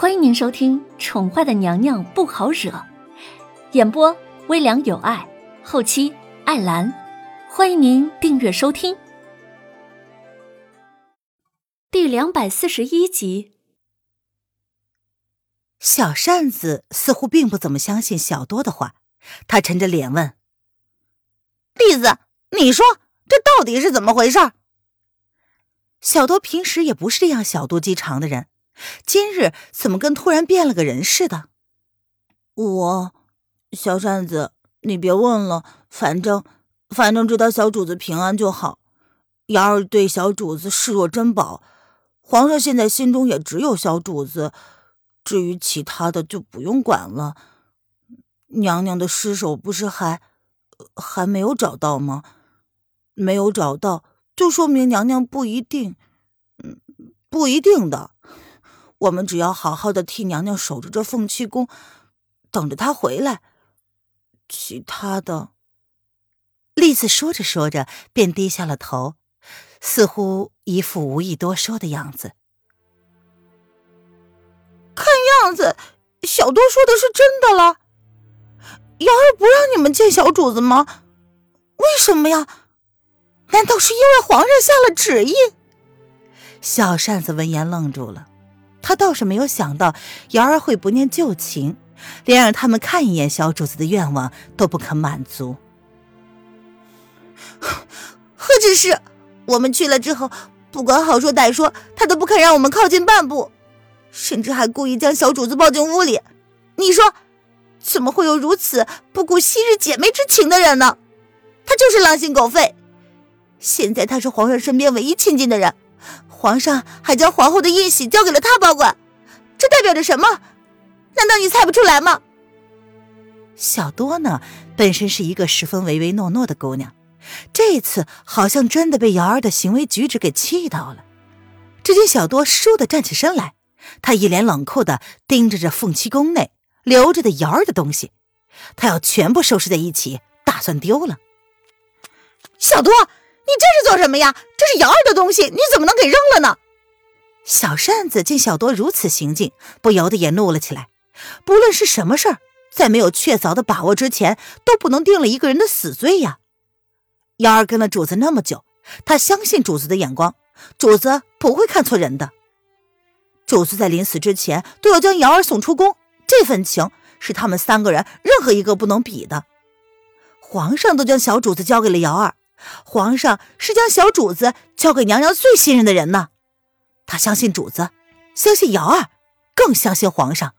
欢迎您收听《宠坏的娘娘不好惹》，演播微凉有爱，后期艾兰。欢迎您订阅收听。第两百四十一集，小扇子似乎并不怎么相信小多的话，他沉着脸问：“栗子，你说这到底是怎么回事？”小多平时也不是这样小肚鸡肠的人。今日怎么跟突然变了个人似的？我，小扇子，你别问了，反正反正知道小主子平安就好。瑶儿对小主子视若珍宝，皇上现在心中也只有小主子，至于其他的就不用管了。娘娘的尸首不是还还没有找到吗？没有找到，就说明娘娘不一定，嗯，不一定的。我们只要好好的替娘娘守着这凤栖宫，等着她回来。其他的，丽子说着说着便低下了头，似乎一副无意多说的样子。看样子，小多说的是真的了。瑶儿不让你们见小主子吗？为什么呀？难道是因为皇上下了旨意？小扇子闻言愣住了。他倒是没有想到瑶儿会不念旧情，连让他们看一眼小主子的愿望都不肯满足。何止是，我们去了之后，不管好说歹说，他都不肯让我们靠近半步，甚至还故意将小主子抱进屋里。你说，怎么会有如此不顾昔日姐妹之情的人呢？他就是狼心狗肺。现在他是皇上身边唯一亲近的人。皇上还将皇后的印玺交给了他保管，这代表着什么？难道你猜不出来吗？小多呢，本身是一个十分唯唯诺诺的姑娘，这次好像真的被瑶儿的行为举止给气到了。只见小多倏地站起身来，他一脸冷酷地盯着这凤栖宫内留着的瑶儿的东西，他要全部收拾在一起，打算丢了。小多。你这是做什么呀？这是瑶儿的东西，你怎么能给扔了呢？小扇子见小多如此行径，不由得也怒了起来。不论是什么事儿，在没有确凿的把握之前，都不能定了一个人的死罪呀。瑶儿跟了主子那么久，他相信主子的眼光，主子不会看错人的。主子在临死之前都要将瑶儿送出宫，这份情是他们三个人任何一个不能比的。皇上都将小主子交给了瑶儿。皇上是将小主子交给娘娘最信任的人呢，他相信主子，相信瑶儿，更相信皇上。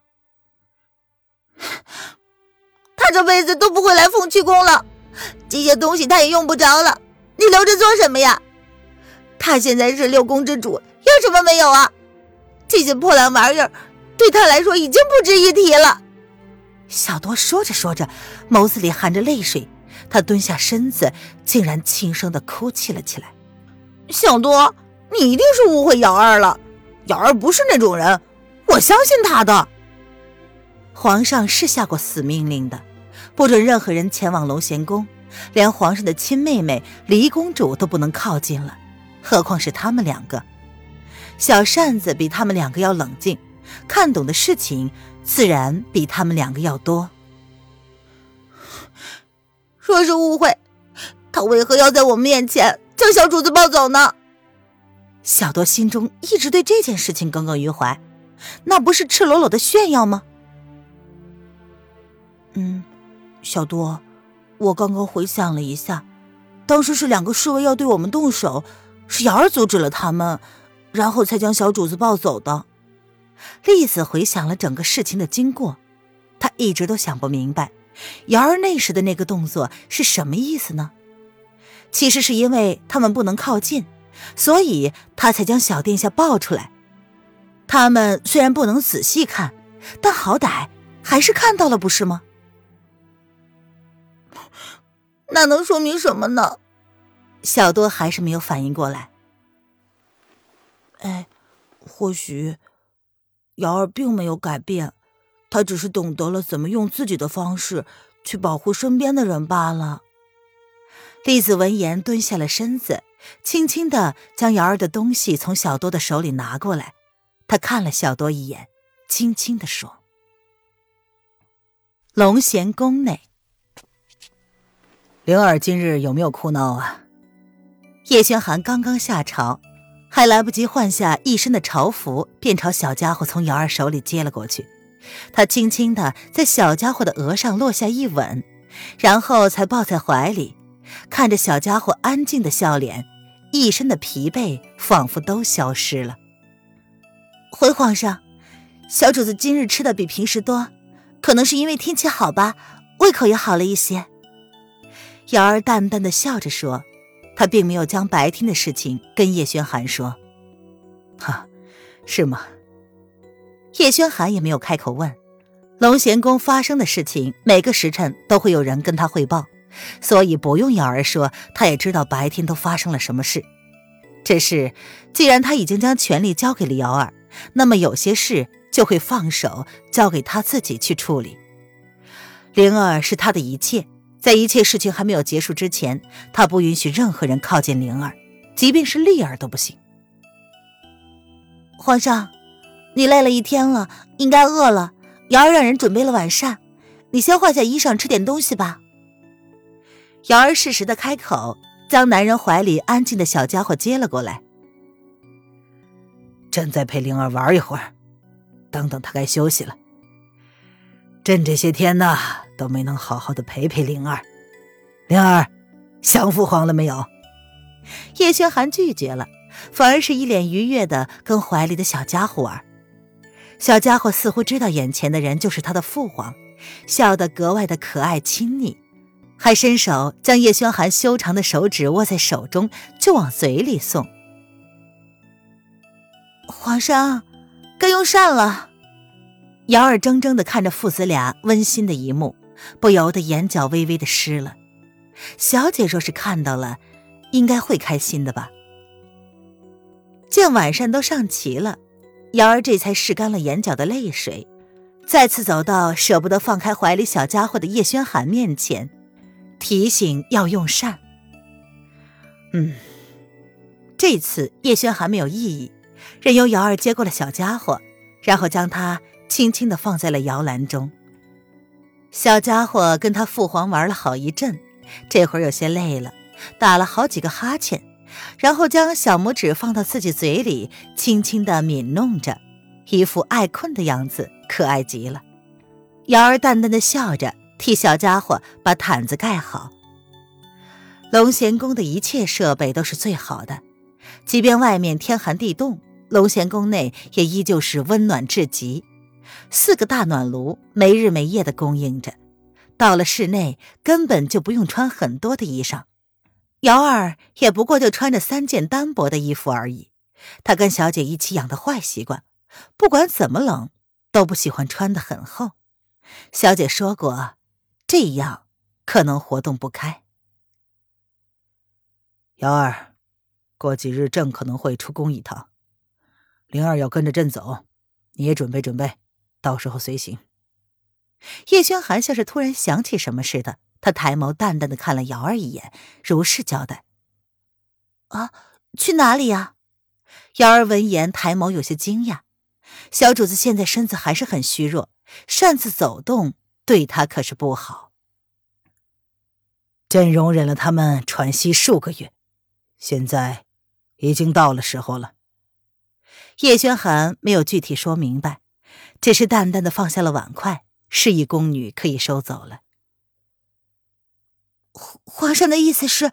他这辈子都不会来凤栖宫了，这些东西他也用不着了，你留着做什么呀？他现在是六宫之主，要什么没有啊？这些破烂玩意儿对他来说已经不值一提了。小多说着说着，眸子里含着泪水。他蹲下身子，竟然轻声的哭泣了起来。小多，你一定是误会瑶儿了，瑶儿不是那种人，我相信她的。皇上是下过死命令的，不准任何人前往龙贤宫，连皇上的亲妹妹离公主都不能靠近了，何况是他们两个。小扇子比他们两个要冷静，看懂的事情自然比他们两个要多。若是误会，他为何要在我面前将小主子抱走呢？小多心中一直对这件事情耿耿于怀，那不是赤裸裸的炫耀吗？嗯，小多，我刚刚回想了一下，当时是两个侍卫要对我们动手，是瑶儿阻止了他们，然后才将小主子抱走的。栗子回想了整个事情的经过，他一直都想不明白。瑶儿那时的那个动作是什么意思呢？其实是因为他们不能靠近，所以他才将小殿下抱出来。他们虽然不能仔细看，但好歹还是看到了，不是吗？那能说明什么呢？小多还是没有反应过来。哎，或许瑶儿并没有改变。他只是懂得了怎么用自己的方式去保护身边的人罢了。栗子闻言蹲下了身子，轻轻的将瑶儿的东西从小多的手里拿过来。他看了小多一眼，轻轻的说：“龙贤宫内，灵儿今日有没有哭闹啊？”叶轩寒刚刚下朝，还来不及换下一身的朝服，便朝小家伙从瑶儿手里接了过去。他轻轻的在小家伙的额上落下一吻，然后才抱在怀里，看着小家伙安静的笑脸，一身的疲惫仿佛都消失了。回皇上，小主子今日吃的比平时多，可能是因为天气好吧，胃口也好了一些。瑶儿淡淡的笑着说。他并没有将白天的事情跟叶轩寒说，哈，是吗？叶轩寒也没有开口问。龙贤宫发生的事情，每个时辰都会有人跟他汇报，所以不用瑶儿说，他也知道白天都发生了什么事。只是，既然他已经将权力交给了瑶儿，那么有些事就会放手交给他自己去处理。灵儿是他的一切。在一切事情还没有结束之前，他不允许任何人靠近灵儿，即便是丽儿都不行。皇上，你累了一天了，应该饿了。瑶儿让人准备了晚膳，你先换下衣裳，吃点东西吧。瑶儿适时的开口，将男人怀里安静的小家伙接了过来。朕再陪灵儿玩一会儿，等等她该休息了。朕这些天呢。都没能好好的陪陪灵儿，灵儿，想父皇了没有？叶轩寒拒绝了，反而是一脸愉悦的跟怀里的小家伙玩。小家伙似乎知道眼前的人就是他的父皇，笑得格外的可爱亲昵，还伸手将叶轩寒修长的手指握在手中，就往嘴里送。皇上，该用膳了。瑶儿怔怔的看着父子俩温馨的一幕。不由得眼角微微的湿了，小姐若是看到了，应该会开心的吧。见晚膳都上齐了，瑶儿这才拭干了眼角的泪水，再次走到舍不得放开怀里小家伙的叶轩寒面前，提醒要用膳。嗯，这次叶轩寒没有异议，任由瑶儿接过了小家伙，然后将它轻轻的放在了摇篮中。小家伙跟他父皇玩了好一阵，这会儿有些累了，打了好几个哈欠，然后将小拇指放到自己嘴里，轻轻的抿弄着，一副爱困的样子，可爱极了。瑶儿淡淡的笑着，替小家伙把毯子盖好。龙贤宫的一切设备都是最好的，即便外面天寒地冻，龙贤宫内也依旧是温暖至极。四个大暖炉没日没夜的供应着，到了室内根本就不用穿很多的衣裳。瑶儿也不过就穿着三件单薄的衣服而已。她跟小姐一起养的坏习惯，不管怎么冷都不喜欢穿的很厚。小姐说过，这样可能活动不开。瑶儿，过几日朕可能会出宫一趟，灵儿要跟着朕走，你也准备准备。到时候随行。叶轩寒像是突然想起什么似的，他抬眸淡淡的看了瑶儿一眼，如是交代：“啊，去哪里呀？”瑶儿闻言，抬眸有些惊讶。小主子现在身子还是很虚弱，擅自走动对他可是不好。朕容忍了他们喘息数个月，现在已经到了时候了。叶轩寒没有具体说明白。只是淡淡的放下了碗筷，示意宫女可以收走了。皇上的意思是，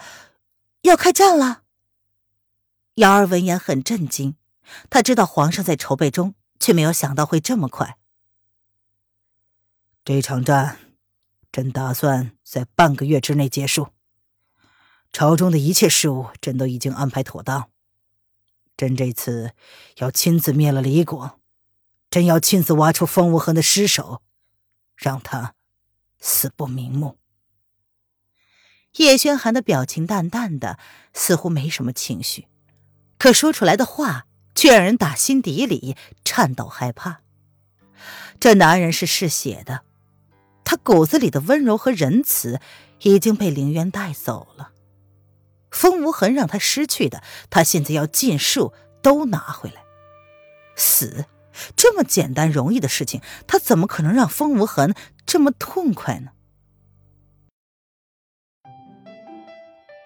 要开战了。瑶儿闻言很震惊，她知道皇上在筹备中，却没有想到会这么快。这场战，朕打算在半个月之内结束。朝中的一切事务，朕都已经安排妥当。朕这次要亲自灭了李国。朕要亲自挖出风无痕的尸首，让他死不瞑目。叶轩寒的表情淡淡的，似乎没什么情绪，可说出来的话却让人打心底里颤抖害怕。这男人是嗜血的，他骨子里的温柔和仁慈已经被凌渊带走了。风无痕让他失去的，他现在要尽数都拿回来。死。这么简单容易的事情，他怎么可能让风无痕这么痛快呢？